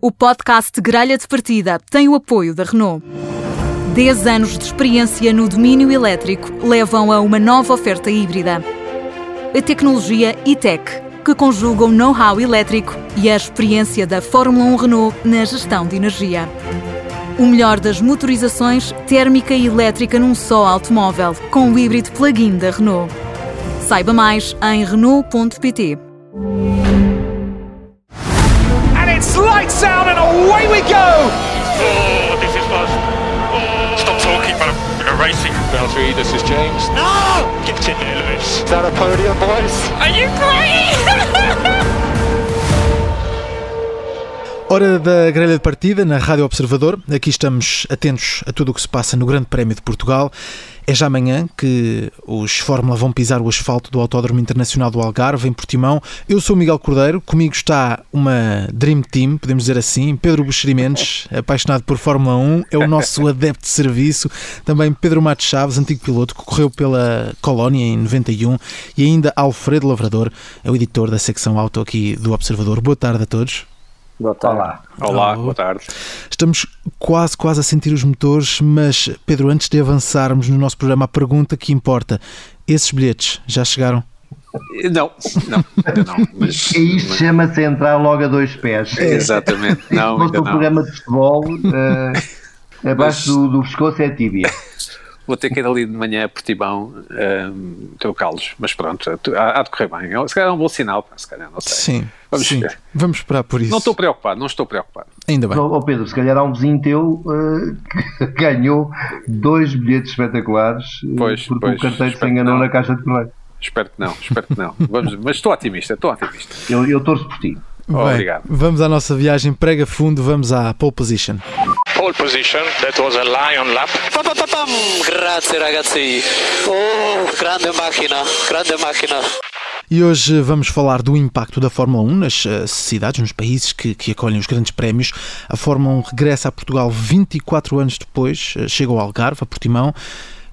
O podcast Grelha de Partida tem o apoio da Renault. 10 anos de experiência no domínio elétrico levam a uma nova oferta híbrida. A tecnologia e-tech, que conjuga o know-how elétrico e a experiência da Fórmula 1 Renault na gestão de energia. O melhor das motorizações térmica e elétrica num só automóvel, com o híbrido plug-in da Renault. Saiba mais em Renault.pt. and it's lights out and away we go. Oh, this is fun. Oh. Stop talking, but I'm, I'm racing. Valtteri, this is James. No! Get in there, Lewis. Is that a podium, boys? Are you crying? Hora da grelha de partida na Rádio Observador. Aqui estamos atentos a tudo o que se passa no Grande Prémio de Portugal. É já amanhã que os Fórmula vão pisar o asfalto do Autódromo Internacional do Algarve, em Portimão. Eu sou o Miguel Cordeiro, comigo está uma Dream Team, podemos dizer assim. Pedro Buxeri Mendes, apaixonado por Fórmula 1, é o nosso adepto de serviço. Também Pedro Matos Chaves, antigo piloto, que correu pela Colónia em 91. E ainda Alfredo Lavrador, é o editor da secção auto aqui do Observador. Boa tarde a todos. Boa tarde. Olá. Olá, boa tarde. Estamos quase, quase a sentir os motores, mas Pedro, antes de avançarmos no nosso programa, a pergunta que importa: esses bilhetes já chegaram? Não, não, ainda não. Mas, E isto chama-se entrar logo a dois pés. exatamente, não, ainda não. programa de futebol, eh, abaixo do, do pescoço é tíbia. Vou ter que ir ali de manhã a Portimão um, trocá-los, mas pronto, tu- há, há de correr bem. Se calhar é um bom sinal, se calhar, não sei. Sim, Vamos sim. Vamos esperar por isso. Não estou preocupado, não estou preocupado. Ainda bem. Ó ó, Pedro, se calhar há um vizinho teu eh, que ganhou dois bilhetes espetaculares eh, Pois, porque pois, o carteiro se enganou na caixa de correio. Espero que não, espero que não. Vamos, mas estou otimista, estou otimista. Eu, eu torço por ti. Bem, Obrigado. Vamos à nossa viagem prega fundo, vamos à pole position. Pole position. That was a lion lap. Pa, pa, pa, pam. Grazie ragazzi. Oh, grande macchina, grande macchina. E hoje vamos falar do impacto da Fórmula 1 nas eh, cidades, nos países que, que acolhem os grandes prémios. A Fórmula 1 regressa a Portugal 24 anos depois, eh, chega ao Algarve, a Portimão.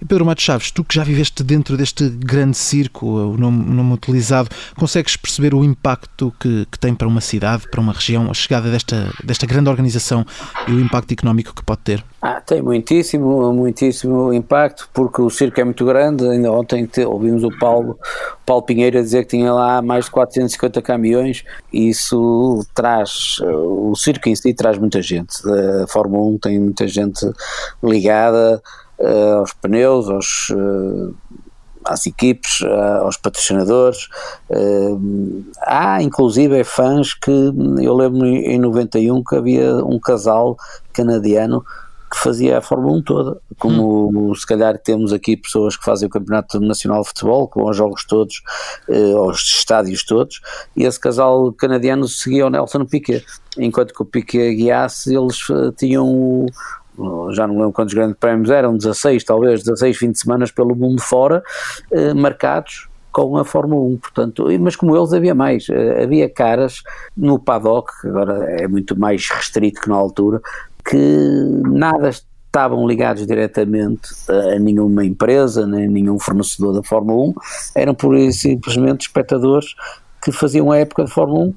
E Pedro Matos Chaves, tu que já viveste dentro deste grande circo, o nome, nome utilizado, consegues perceber o impacto que, que tem para uma cidade, para uma região, a chegada desta, desta grande organização e o impacto económico que pode ter? Ah, tem muitíssimo, muitíssimo impacto, porque o circo é muito grande. Ainda ontem te- ouvimos o Paulo, o Paulo Pinheiro dizer que tinha lá mais de 450 caminhões, e isso traz, o circo em si traz muita gente. A Fórmula 1 tem muita gente ligada eh, aos pneus, aos. eh, às equipes, a- aos patrocinadores. Há inclusive fãs que eu lembro em 91 que havia um casal canadiano que fazia a Fórmula 1 toda, como se calhar temos aqui pessoas que fazem o Campeonato Nacional de Futebol, vão aos jogos todos, eh, aos estádios todos, e esse casal canadiano seguia o Nelson Piquet, enquanto que o Piquet guiasse, eles tinham o, já não lembro quantos grandes prémios eram, 16 talvez, 16 fins de semana pelo mundo fora, eh, marcados com a Fórmula 1, portanto, mas como eles havia mais, eh, havia caras no paddock, agora é muito mais restrito que na altura, que nada estavam ligados diretamente a nenhuma empresa, nem a nenhum fornecedor da Fórmula 1, eram por simplesmente espectadores que faziam a época de Fórmula 1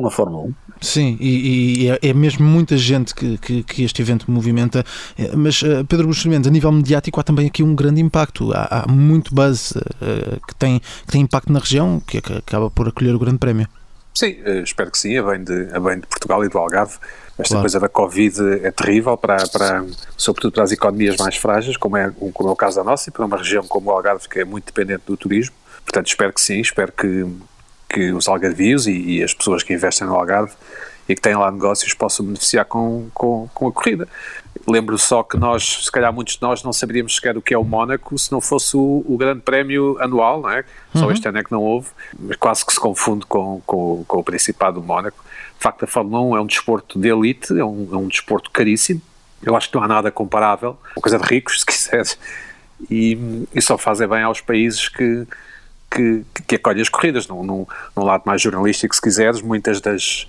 com a Fórmula 1. Sim, e, e é, é mesmo muita gente que, que, que este evento movimenta. Eh, Mas, eh, Pedro Bustamante, a nível mediático, há também aqui um grande impacto. Há, há muito buzz eh, que, tem, que tem impacto na região, que ac- acaba por acolher o Grande Prémio. Sim, espero que sim, a bem de, a bem de Portugal e do Algarve. Esta Claro. coisa da Covid é terrível, para, para, sobretudo para as economias mais frágeis, como é, como é o caso da nossa, e para uma região como o Algarve, que é muito dependente do turismo. Portanto, espero que sim, espero que, que os algarvios e, e as pessoas que investem no Algarve e que têm lá negócios possam beneficiar com, com, com a corrida. Lembro só que nós, se calhar muitos de nós não saberíamos sequer o que é o Mónaco se não fosse o, o grande prémio anual, não é? Só este ano é que não houve, mas quase que se confunde com, com, com o Principado do Mónaco. De facto, a Fórmula 1 é um desporto de elite, é um, é um desporto caríssimo. Eu acho que não há nada comparável, uma coisa de ricos, se quiseres, e, e só fazem bem aos países que, que, que acolhem as corridas. Num, num, num lado mais jornalístico, se quiseres, muitas das.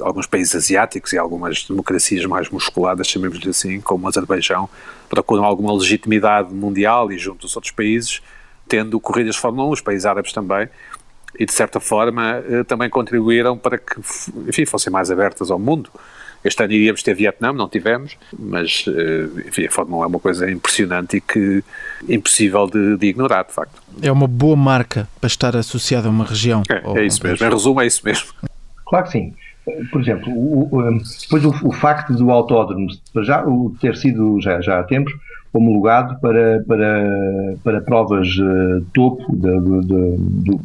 alguns países asiáticos e algumas democracias mais musculadas, chamemos-lhe assim, como o Azerbaijão, procuram alguma legitimidade mundial e junto dos outros países, tendo corridas de Fórmula 1, os países árabes também, e de certa forma também contribuíram para que, enfim, fossem mais abertas ao mundo. Este ano iríamos ter Vietnã, não tivemos, mas enfim, a Fórmula 1 é uma coisa impressionante e que impossível de, de, ignorar, de facto. É uma boa marca para estar associada a uma região. É, é isso mesmo, em resumo é isso mesmo. Claro que sim. Por exemplo, o, o, depois o, o, facto do autódromo já, o ter sido já, já há tempos homologado para, para, para provas uh, topo de, de, de, do,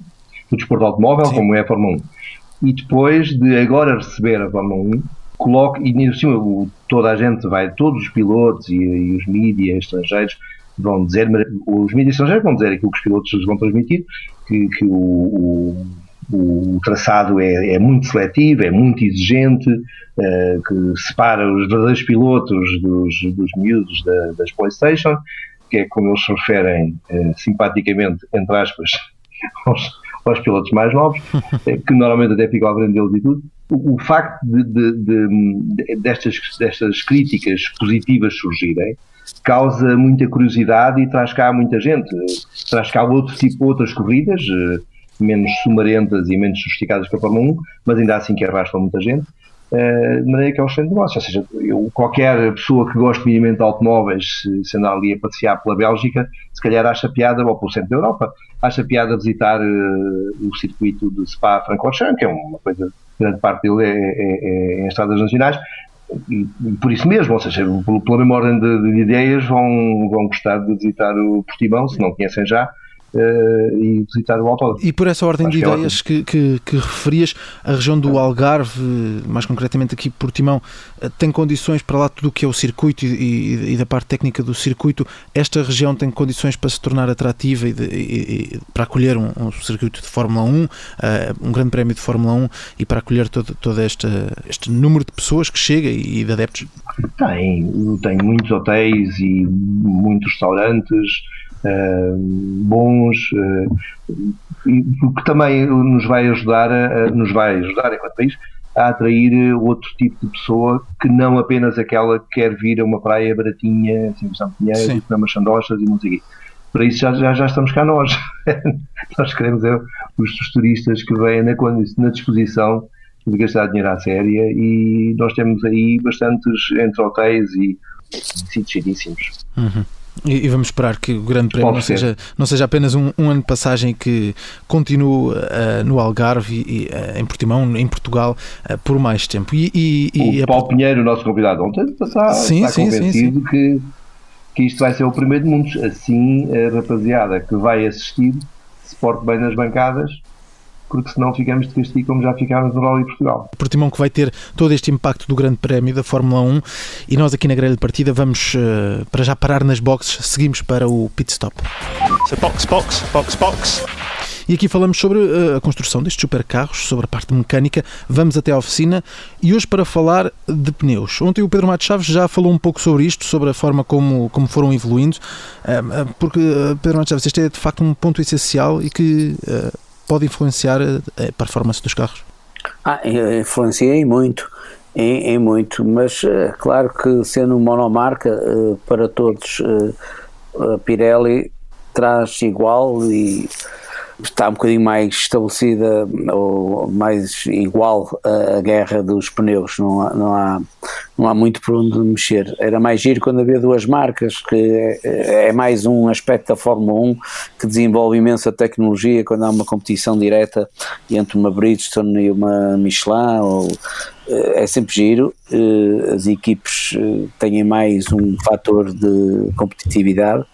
do desporto automóvel, Sim. como é a Fórmula 1. E depois de agora receber a Fórmula 1, coloque, e cima, toda a gente vai, todos os pilotos e, e os mídias estrangeiros vão dizer, os mídias estrangeiros vão dizer aquilo que os pilotos vão transmitir, que, que o, o o traçado é, é, muito seletivo, é muito exigente, uh, que separa os verdadeiros pilotos dos, dos miúdos da, das PlayStation, que é como eles se referem uh, simpaticamente, entre aspas, aos, aos, pilotos mais novos, eh, que normalmente até ficam à frente deles e tudo. O, facto de, de, de, destas, destas críticas positivas surgirem causa muita curiosidade e traz cá muita gente. Traz cá outro tipo, outras corridas menos sumarentas e menos sofisticadas que a Fórmula 1, mas ainda assim que arrastam muita gente, uh, de maneira que é um excelente negócio. Ou seja, eu, qualquer pessoa que goste minimamente de automóveis, se, se andar ali a passear pela Bélgica, se calhar acha piada, ou pelo centro da Europa, acha piada visitar uh, o circuito de Spa-Francorchamps, que é uma coisa, grande parte dele é, é, é em estradas nacionais, e, por isso mesmo, ou seja, pela mesma ordem de, de ideias, vão, vão gostar de visitar o Portimão, se não conhecem já, uh, e visitar o autódromo. E por essa ordem Acho de é ideias é que, que, que, referias, a região do Algarve, mais concretamente aqui Portimão, eh, tem condições para lá tudo o que é o circuito e, e, e, da parte técnica do circuito, esta região tem condições para se tornar atrativa e, de, e para acolher um, um, circuito de Fórmula 1, uh, eh, um grande prémio de Fórmula 1 e para acolher todo, todo esta, este número de pessoas que chega e de adeptos? Tem, tem muitos hotéis e muitos restaurantes, bons, uh, e, o que também nos vai ajudar, a, nos vai ajudar enquanto país a atrair outro tipo de pessoa que não apenas aquela que quer vir a uma praia baratinha, assim, São Pinheiro, comer umas sandochas e não sei o quê. Para isso já, já, já estamos cá nós. nós queremos é, os, os, turistas que vêm na, na disposição de gastar dinheiro à séria e nós temos aí bastantes entre hotéis e sítios cheiríssimos. Uhum. E, e, vamos esperar que o Grande Prémio não seja, não seja apenas um, um, ano de passagem que continue uh, no Algarve e uh, em Portimão, em Portugal, uh, por mais tempo. E, e, o Paulo Pinheiro, o nosso convidado ontem, está, sim, está sim, convencido sim. Que, que isto vai ser o primeiro de muitos. Assim, a rapaziada que vai assistir se porte bem nas bancadas porque senão ficamos de castigo como já ficámos no Rally Portugal. Portimão que vai ter todo este impacto do Grande Prémio da Fórmula 1 e nós aqui na grelha de partida vamos uh, para já parar nas boxes, seguimos para o pit stop. So box, box, box, box. E aqui falamos sobre uh, a construção destes supercarros, sobre a parte mecânica. Vamos até à oficina e hoje para falar de pneus. Ontem o Pedro Matos Chaves já falou um pouco sobre isto, sobre a forma como, como foram evoluindo, uh, porque, Pedro Matos Chaves, este é de facto um ponto essencial e que pode influenciar a performance dos carros? Ah, influencia em muito, em, muito, mas é claro que sendo monomarca eh, para todos, eh, a Pirelli traz igual e está um bocadinho mais estabelecida ou mais igual a guerra dos pneus, não há, não há, não há muito por onde mexer. Era mais giro quando havia duas marcas, que é, é mais um aspecto da Fórmula 1 que desenvolve imensa tecnologia quando há uma competição direta entre uma Bridgestone e uma Michelin ou é sempre giro, eh, as equipes eh, têm mais um fator de competitividade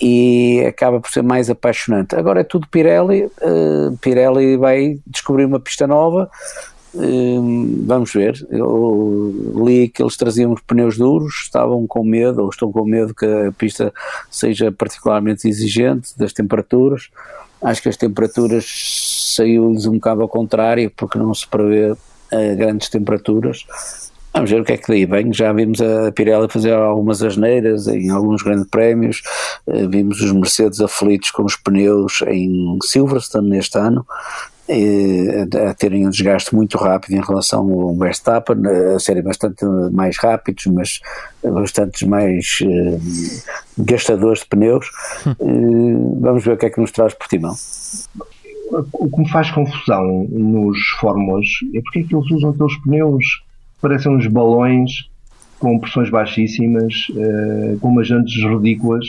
e acaba por ser mais apaixonante. Agora é tudo Pirelli, eh, Pirelli vai descobrir uma pista nova, vamos ver. Eu li que eles traziam os pneus duros, estavam com medo, ou estão com medo que a pista seja particularmente exigente das temperaturas. Acho que as temperaturas saiu-lhes um bocado ao contrário, porque não se prevê a grandes temperaturas. Vamos ver o que é que daí vem. Já vimos a Pirelli fazer algumas asneiras em alguns grandes prémios, eh, vimos os Mercedes aflitos com os pneus em Silverstone neste ano, a terem um desgaste muito rápido em relação ao Verstappen, a serem bastante mais rápidos, mas bastante mais uh, gastadores de pneus. Hum. Vamos ver o que é que nos traz Portimão o que me faz confusão nos fórmulas é porque é que eles usam aqueles pneus parecem uns balões com pressões baixíssimas, uh, com umas jantes ridículas,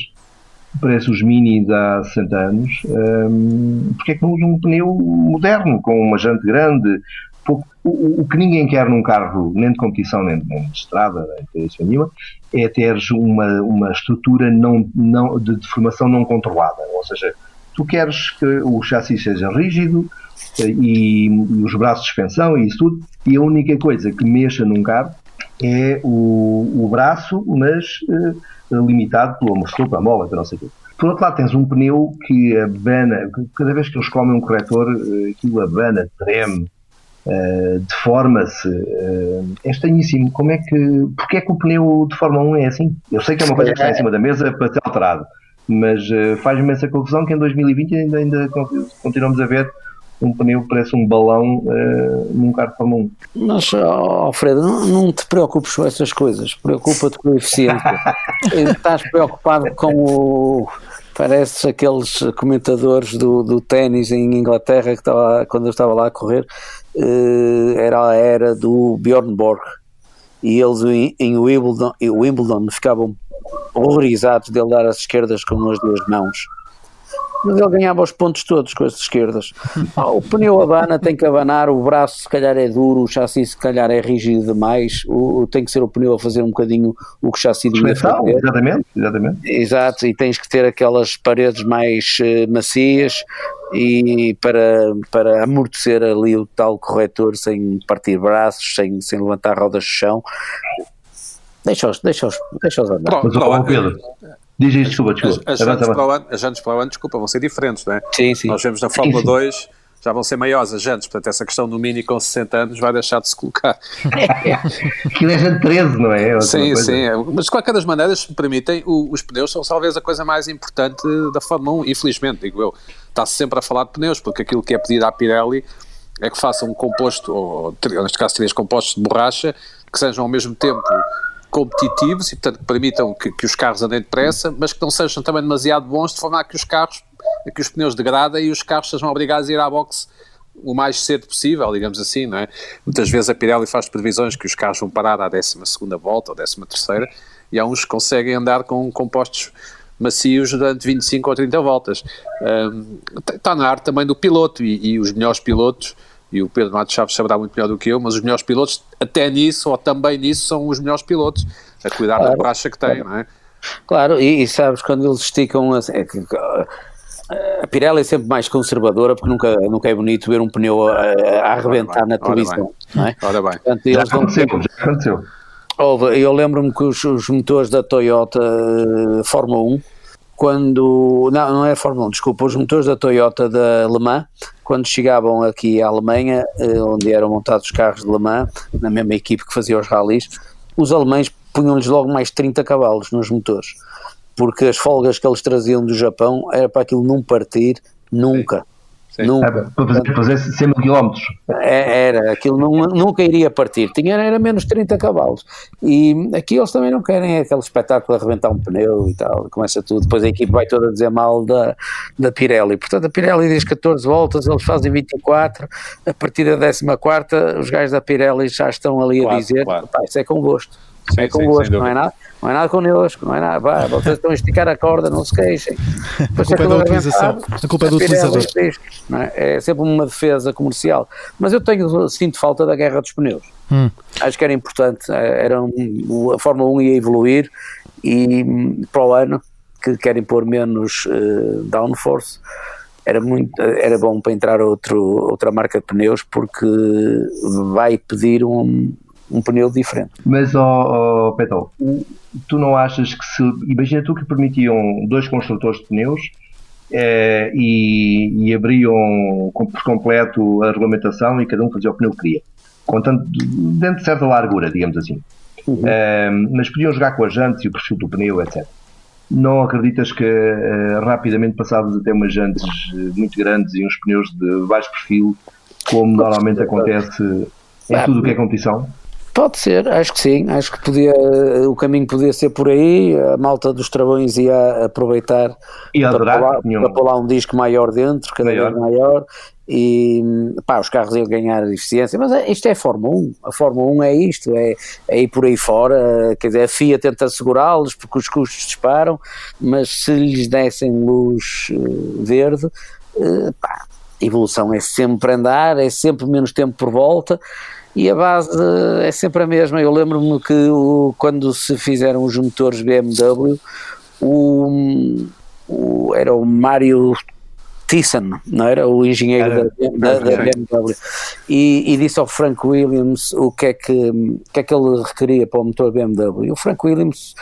parece os Mini de há 60 anos. Um, porque é que não usam um pneu moderno, com uma jante grande? O, o, o, que ninguém quer num carro, nem de competição, nem, nem de estrada, nem é ter uma, uma estrutura não, não, de deformação não controlada. Ou seja, tu queres que o chassi seja rígido e, e os braços de suspensão e isso tudo, e a única coisa que mexa num carro é o, o braço, mas uh, limitado pelo amortecedor, pela mola, não sei o quê. Por outro lado, tens um pneu que abana, cada vez que eles comem um corretor, uh, aquilo abana, treme, uh, deforma-se. Uh, é estranhíssimo. Como é que. Porquê é que o pneu de Fórmula 1 é assim? Eu sei que é uma coisa que está em cima da mesa para ser alterado, mas uh, faz-me essa confusão que em 2020 ainda, ainda continuamos a ver um pneu que parece um balão uh, num carro 1. Mas, oh, Alfredo, não, não, te preocupes com essas coisas, preocupa-te com a eficiência. Estás preocupado com o. Pareces aqueles comentadores do, do ténis em Inglaterra que estava, quando eu estava lá a correr, uh, era a era do Bjorn Borg. E eles em, em Wimbledon, em Wimbledon ficavam horrorizados de ele dar as esquerdas com as duas mãos mas ele ganhava os pontos todos com as esquerdas. Ah, o pneu abana tem que abanar, o braço se calhar é duro, o chassi se calhar é rígido demais, o, tem que ser o pneu a fazer um bocadinho o que o chassi devia fazer. Exatamente, exatamente. Exato, e tens que ter aquelas paredes mais uh, macias e para, para amortecer ali o tal corretor sem partir braços, sem, sem levantar rodas do chão. Deixa-os deixa deixa andar. Pronto, pronto, Pedro, Diz isto, desculpa, desculpa. As, as, jantes para o ano, as para o ano, desculpa, vão ser diferentes, não é? Sim, sim. Nós vemos na Fórmula sim, sim. 2 já vão ser maiores as jantes, portanto essa questão do Mini com 60 anos vai deixar de se colocar. Aquilo é jante 13, não é? é sim, coisa. sim, mas de qualquer das maneiras, se me permitem, o, os pneus são talvez a coisa mais importante da Fórmula 1, infelizmente, digo eu. Está-se sempre a falar de pneus, porque aquilo que é pedido à Pirelli é que faça um composto, ou neste caso três compostos de borracha, que sejam ao mesmo tempo competitivos e, portanto, que permitam que, que, os carros andem depressa, mas que não sejam também demasiado bons, de forma a que os carros, a que os pneus degradem e os carros sejam obrigados a ir à boxe o mais cedo possível, digamos assim, não é? Muitas vezes a Pirelli faz previsões que os carros vão parar à 12 volta ou 13 e há uns que conseguem andar com compostos macios durante 25 ou 30 voltas. Um, está na arte também do piloto e, e os melhores pilotos e o Pedro Matos Chaves saberá muito melhor do que eu, mas os melhores pilotos, até nisso, ou também nisso, são os melhores pilotos, a cuidar claro, da borracha que têm, não é? Claro, e, e sabes, quando eles esticam, é que, a Pirelli é sempre mais conservadora porque nunca, nunca é bonito ver um pneu a, a arrebentar na televisão, não é? Ora bem. Portanto, já aconteceu, já aconteceu. Eu lembro-me que os, os, motores da Toyota uh, Fórmula 1 quando. Não, não é a Fórmula 1, desculpa, os motores da Toyota da Le Mans, quando chegavam aqui à Alemanha, eh, onde eram montados os carros de Le Mans, na mesma equipe que fazia os rallies, os alemães punham-lhes logo mais 30 cavalos nos motores, porque as folgas que eles traziam do Japão era para aquilo não partir nunca. Nunca. É, para fazer, fazer 100 km. É, era, aquilo não, nunca iria partir. Tinha era menos 30 cavalos. E aqui eles também não querem aquele espetáculo de arrebentar um pneu e tal. Começa tudo. Depois a equipe vai toda dizer mal da, da Pirelli. Portanto, a Pirelli diz 14 voltas, eles fazem 24. A partir da 14, os gajos da Pirelli já estão ali a dizer: claro. isso é com gosto. Sim, é convosco, não é nada, não é nada connosco, não é nada, vá, vocês estão a esticar a corda, não se queixem. a culpa é da utilização, a culpa é do utilizador. É? é? sempre uma defesa comercial. Mas eu tenho, sinto falta da guerra dos pneus. Hum. Acho que era importante, eh, era um, a Fórmula 1 ia evoluir e hum, para o ano, que querem pôr menos uh, downforce, era, muito, era bom para entrar outro, outra marca de pneus porque vai pedir um, um pneu diferente. Mas, ó oh, oh, Petol, tu não achas que se. Imagina tu que permitiam dois construtores de pneus eh, e, e, abriam por completo a regulamentação e cada um fazia o pneu que queria. Contando dentro de certa largura, digamos assim. Uhum. Eh, mas podiam jogar com as jantes e o perfil do pneu, etc. Não acreditas que uh, rapidamente passávamos a ter umas jantes muito grandes e uns pneus de baixo perfil, como normalmente acontece em tudo o que é competição? Pode ser, acho que sim, acho que podia, o caminho podia ser por aí, a malta dos travões ia aproveitar e para, pôr lá, para pôr lá um disco maior dentro, cada maior. vez maior, e pá, os carros iam ganhar eficiência, mas é, isto é Fórmula 1, a Fórmula 1 é isto, é, é ir por aí fora, quer dizer, a FIA tenta assegurá-los porque os custos disparam, mas se lhes dessem luz uh, verde, uh, pá, evolução é sempre andar, é sempre menos tempo por volta, e a base é sempre a mesma. Eu lembro-me que o, quando se fizeram os motores BMW, o, o, era o Mário Thyssen, não era? O engenheiro era, da, da, da, BMW. E, e, disse ao Frank Williams o que, é que, o que é que ele requeria para o motor BMW. E o Frank Williams,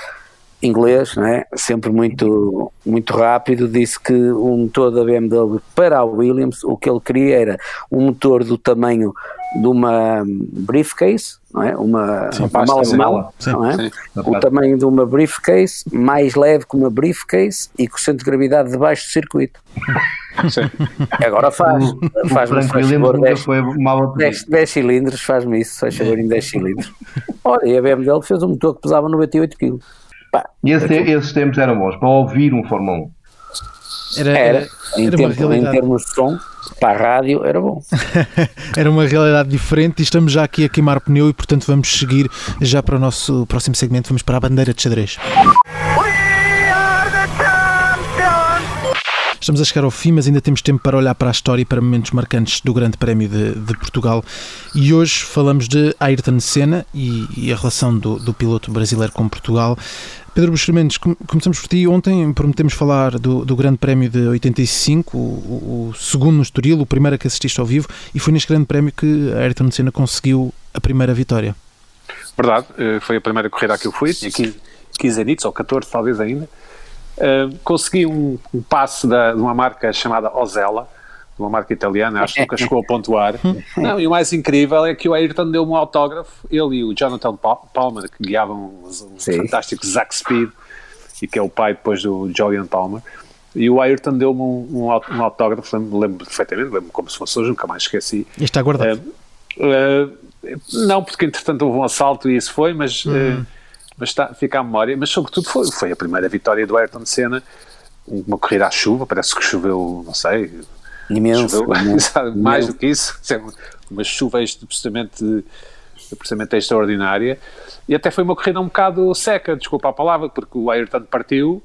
inglês, não é? sempre muito, muito rápido, disse que o motor da BMW para a Williams, o que ele queria era um motor do tamanho de uma briefcase, não é? Uma, sim, uma mala de mala, não é? Sim, o tamanho de uma briefcase, mais leve que uma briefcase e com o centro de gravidade debaixo do circuito. Sim. Agora faz, faz-me faz 10, 10, cilindros, faz-me isso, faz favor em 10 cilindros. Olha, e a BMW fez um motor que pesava 98 kg. E esse, esses tempos eram bons para ouvir um Fórmula 1. Era, era, era em, tempo, em termos de som, para a rádio era bom. era uma realidade diferente e estamos já aqui a queimar pneu e portanto vamos seguir já para o nosso próximo segmento, vamos para a bandeira de xadrez. Estamos a chegar ao fim, mas ainda temos tempo para olhar para a história e para momentos marcantes do Grande Prémio de, de Portugal. E hoje falamos de Ayrton Senna e, e a relação do, do, piloto brasileiro com Portugal. Pedro Buxerimentos, começamos por ti. Ontem prometemos falar do, do Grande Prémio de 85, o, o, segundo no Estoril, o primeiro a que assististe ao vivo, e foi neste Grande Prémio que Ayrton Senna conseguiu a primeira vitória. Verdade, eh, foi a primeira corrida que eu fui, tinha 15, 15 anitos, ou 14 talvez ainda. Uh, consegui um, um passe da, de uma marca chamada Ozella, uma marca italiana, acho que nunca chegou a pontuar. Não, e o mais incrível é que o Ayrton deu um autógrafo, ele e o Jonathan Palmer, que guiavam os fantásticos Zack Speed, e que é o pai depois do Julian Palmer, e o Ayrton deu-me um, um, um, autógrafo, lembro, lembro perfeitamente, lembro como se fosse hoje, nunca mais esqueci. E está guardado? Uh, uh, não, porque entretanto houve um assalto e isso foi, mas, uhum. uh, mas está, fica à memória. Mas sobretudo foi, foi a primeira vitória do Ayrton Senna, uma corrida à chuva, parece que choveu, não sei, Imenso. Choveu, mais do que isso, uma chuva absolutamente, absolutamente extraordinária. E até foi uma corrida um bocado seca, desculpa a palavra, porque o Ayrton partiu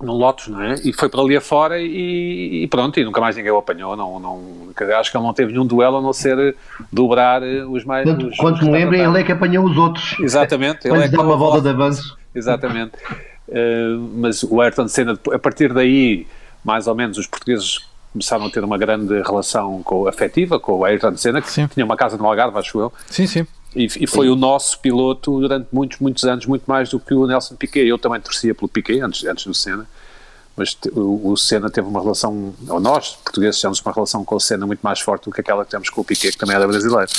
num Lotus, não é? E foi para ali afora e, e pronto, e nunca mais ninguém o apanhou. Não, não, acho que ele não teve nenhum duelo a não ser dobrar os mais. Quanto, os, quanto me lembrem, ele é que apanhou os outros. Exatamente. ele é que dá uma volta de avanço. Exatamente. Uh, mas o Ayrton Senna, a partir daí, mais ou menos, os portugueses começaram a ter uma grande relação com, afetiva com o Ayrton Senna, que sim. tinha uma casa no Algarve, acho eu. Sim, sim. E, e foi sim. o nosso piloto durante muitos, muitos anos, muito mais do que o Nelson Piquet. Eu também torcia pelo Piquet antes, antes do Senna mas o, o Senna teve uma relação, ou nós, portugueses, temos uma relação com o Senna muito mais forte do que aquela que temos com o Piquet, que também era brasileiro.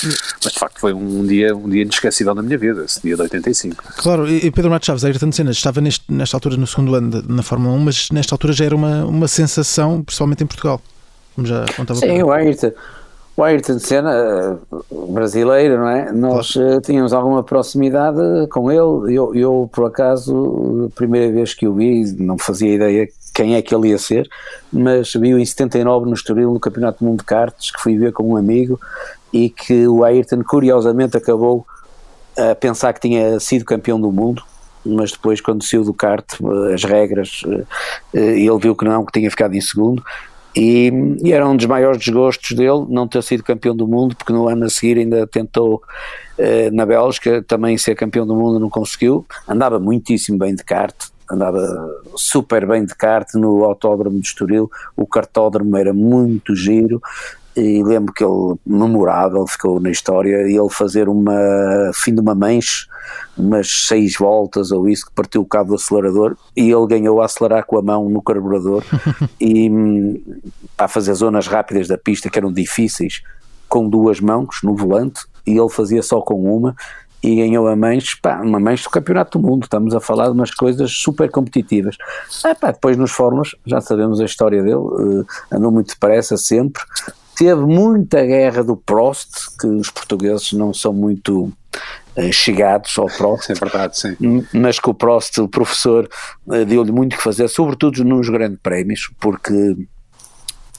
Mas de facto foi um dia, um dia inesquecível na minha vida, esse dia de 85. Claro, e Pedro Matos Chaves, Ayrton Senna estava neste, nesta altura no segundo ano de, na Fórmula 1, mas nesta altura já era uma, uma sensação, principalmente em Portugal, como já contava. Sim, o Ayrton. O Ayrton Senna, eh, brasileiro, não é? Nós claro. Eh, tínhamos alguma proximidade com ele. Eu, eu, por acaso, a primeira vez que o vi, não fazia ideia quem é que ele ia ser, mas vi-o em 79 no Estoril, no Campeonato do Mundo de Karts, que fui ver com um amigo e que o Ayrton, curiosamente, acabou a pensar que tinha sido campeão do mundo, mas depois, quando saiu do kart, as regras, eh, ele viu que não, que tinha ficado em segundo. E, e, era um dos maiores desgostos dele não ter sido campeão do mundo, porque no ano a seguir ainda tentou eh, na Bélgica também ser campeão do mundo, não conseguiu. Andava muitíssimo bem de kart, andava super bem de kart no autódromo de Estoril, o kartódromo era muito giro e lembro que ele, memorável, ficou na história, ele fazer uma, fim de uma manche, umas seis voltas ou isso, que partiu o cabo do acelerador e ele ganhou a acelerar com a mão no carburador. E para fazer zonas rápidas da pista que eram difíceis, com duas mãos no volante e ele fazia só com uma e ganhou a mães, pá, uma mães do Campeonato do Mundo. Estamos a falar de umas coisas super competitivas. Ah, pá, depois nos fórmulas, já sabemos a história dele, uh, andou muito depressa sempre. Teve muita guerra do Prost, que os portugueses não são muito uh, chegados ao Prost. É verdade, sim. Mas que o Prost, o professor, uh, deu-lhe muito que fazer, sobretudo nos grandes prémios, porque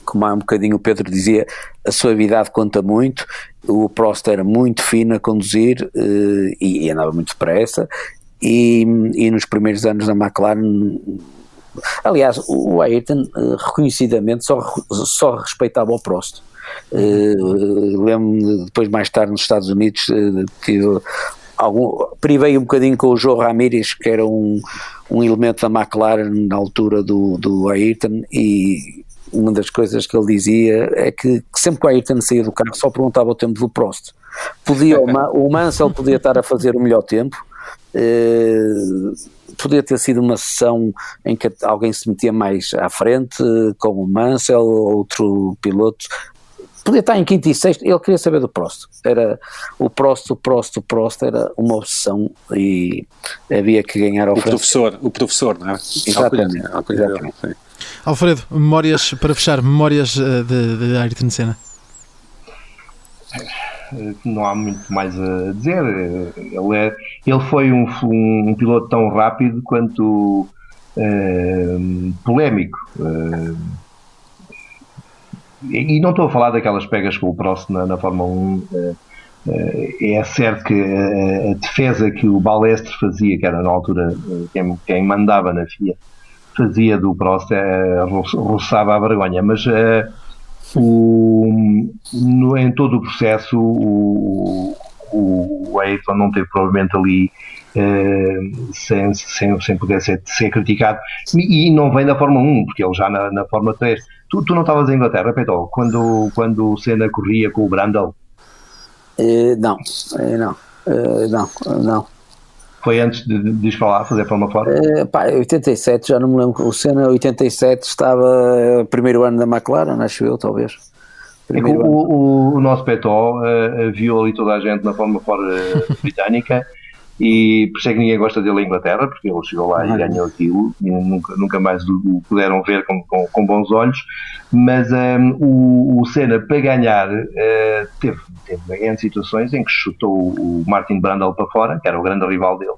como há um bocadinho o Pedro dizia, a suavidade conta muito. O Prost era muito fino a conduzir uh, e, e, andava muito depressa. E, e, nos primeiros anos da McLaren, aliás, o Ayrton uh, reconhecidamente só, só respeitava o Prost. Uh, Lembro-me depois, mais tarde, nos Estados Unidos, tive algum, privei um bocadinho com o Joe Ramirez, que era um, um elemento da McLaren na altura do, do Ayrton, e uma das coisas que ele dizia é que, que sempre que o Ayrton saía do carro só perguntava o tempo do Prost. Podia, o Mansell podia estar a fazer o melhor tempo, eh, podia ter sido uma sessão em que alguém se metia mais à frente, como o Mansell, outro piloto, podia estar em quinto e sexto, ele queria saber do Prost. Era o Prost, o Prost, o Prost, era uma obsessão e havia que ganhar ao o professor, o professor, não é? Exatamente. exatamente. Alfredo, memórias para fechar, memórias eh, de, de Ayrton Senna. Não há muito mais a dizer. Ele, é, ele foi um, um, um piloto tão rápido quanto uh, polémico. Uh, e não estou a falar daquelas pegas com o Prost na, na Fórmula 1. Uh, é certo que a, a, defesa que o Balestre fazia, que era na altura quem, quem mandava na FIA, fazia do Prost é, roçava a vergonha, mas é, o, no, em todo o processo o, o Ayrton não teve provavelmente ali é, sem, sem, sem poder ser, ser criticado e, e, não vem da Fórmula 1, porque ele já na, na Fórmula 3 tu, tu não estavas em Inglaterra, Petó, quando, quando o Senna corria com o Brandel? Não, não, não, não foi antes de, de, falar, fazer para uma fora? Uh, pá, 87, já não me lembro. O Senna, 87, estava eh, primeiro ano da McLaren, acho eu, talvez. É o, o, o, nosso Petó uh, viu ali toda a gente na forma fora britânica e por isso é que ninguém gosta dele em Inglaterra, porque ele chegou lá e ganhou aquilo, e nunca, nunca mais o puderam ver com, com, com bons olhos. Mas um, o, o Senna, para ganhar, uh, teve, teve em situações em que chutou o Martin Brundle para fora, que era o grande rival dele.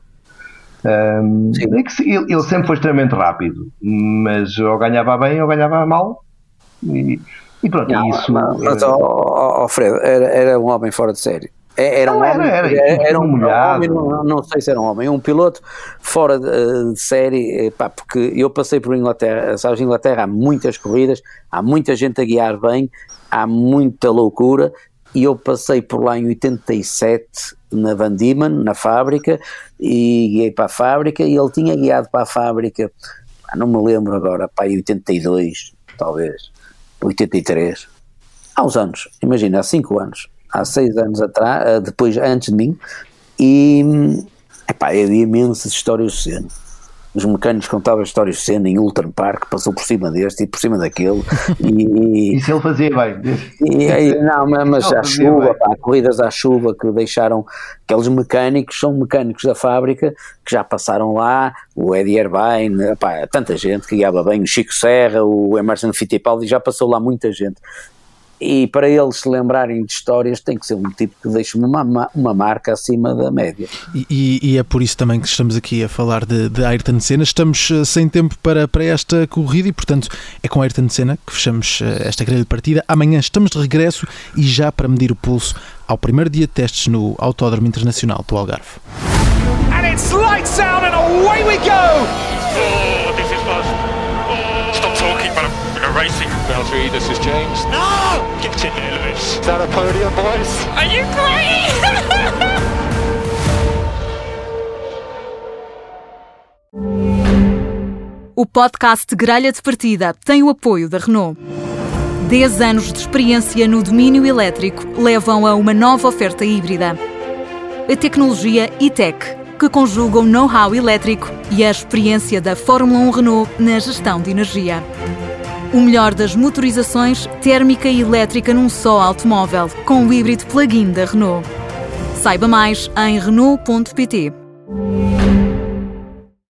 Um, é ele, ele, sempre foi extremamente rápido, mas ou ganhava bem ou ganhava mal. E, e pronto, não, isso. Não, mas, oh, oh, oh, Fred, era, era um homem fora de série. É, era um homem, era, era, era um, homem não, não, sei se era um homem, um piloto fora de, de série, pá, porque eu passei por Inglaterra, sabes, Inglaterra há muitas corridas, há muita gente a guiar bem, há muita loucura, e eu passei por lá em 87 na Van Diemen, na fábrica, e guiei para a fábrica, e ele tinha guiado para a fábrica, não me lembro agora, para 82, talvez, 83, há uns anos, imagina, há 5 anos há seis anos atrás, eh, depois, antes de mim, e epá, havia imensas histórias de cena. Os mecânicos contavam histórias de cena em Ultra Park, passou por cima deste e por cima daquele. E, Isso ele fazia bem. E, e, não, mas à chuva, pá, corridas à chuva que deixaram aqueles mecânicos, são mecânicos da fábrica que já passaram lá, o Eddie Irvine, pá, tanta gente que guiava bem, o Chico Serra, o Emerson Fittipaldi, já passou lá muita gente e para eles se lembrarem de histórias tem que ser um tipo que deixe uma, uma marca acima da média. E, e, é por isso também que estamos aqui a falar de, de Ayrton Senna. Estamos eh, sem tempo para, para esta corrida e, portanto, é com Ayrton Senna que fechamos eh, esta grande partida. Amanhã estamos de regresso e já para medir o pulso ao primeiro dia de testes no Autódromo Internacional do Algarve. And it's lights out and Valtteri, this is James. No! Get in there, Lewis. Is that a podium, boys? Are you crazy? O podcast Gralha de Partida tem o apoio da Renault. 10 anos de experiência no domínio elétrico levam a uma nova oferta híbrida. A tecnologia e-tech, que conjuga o know-how elétrico e a experiência da Fórmula 1 Renault na gestão de energia. O melhor das motorizações térmica e elétrica num só automóvel, com o híbrido plug-in da Renault. Saiba mais em Renault.pt.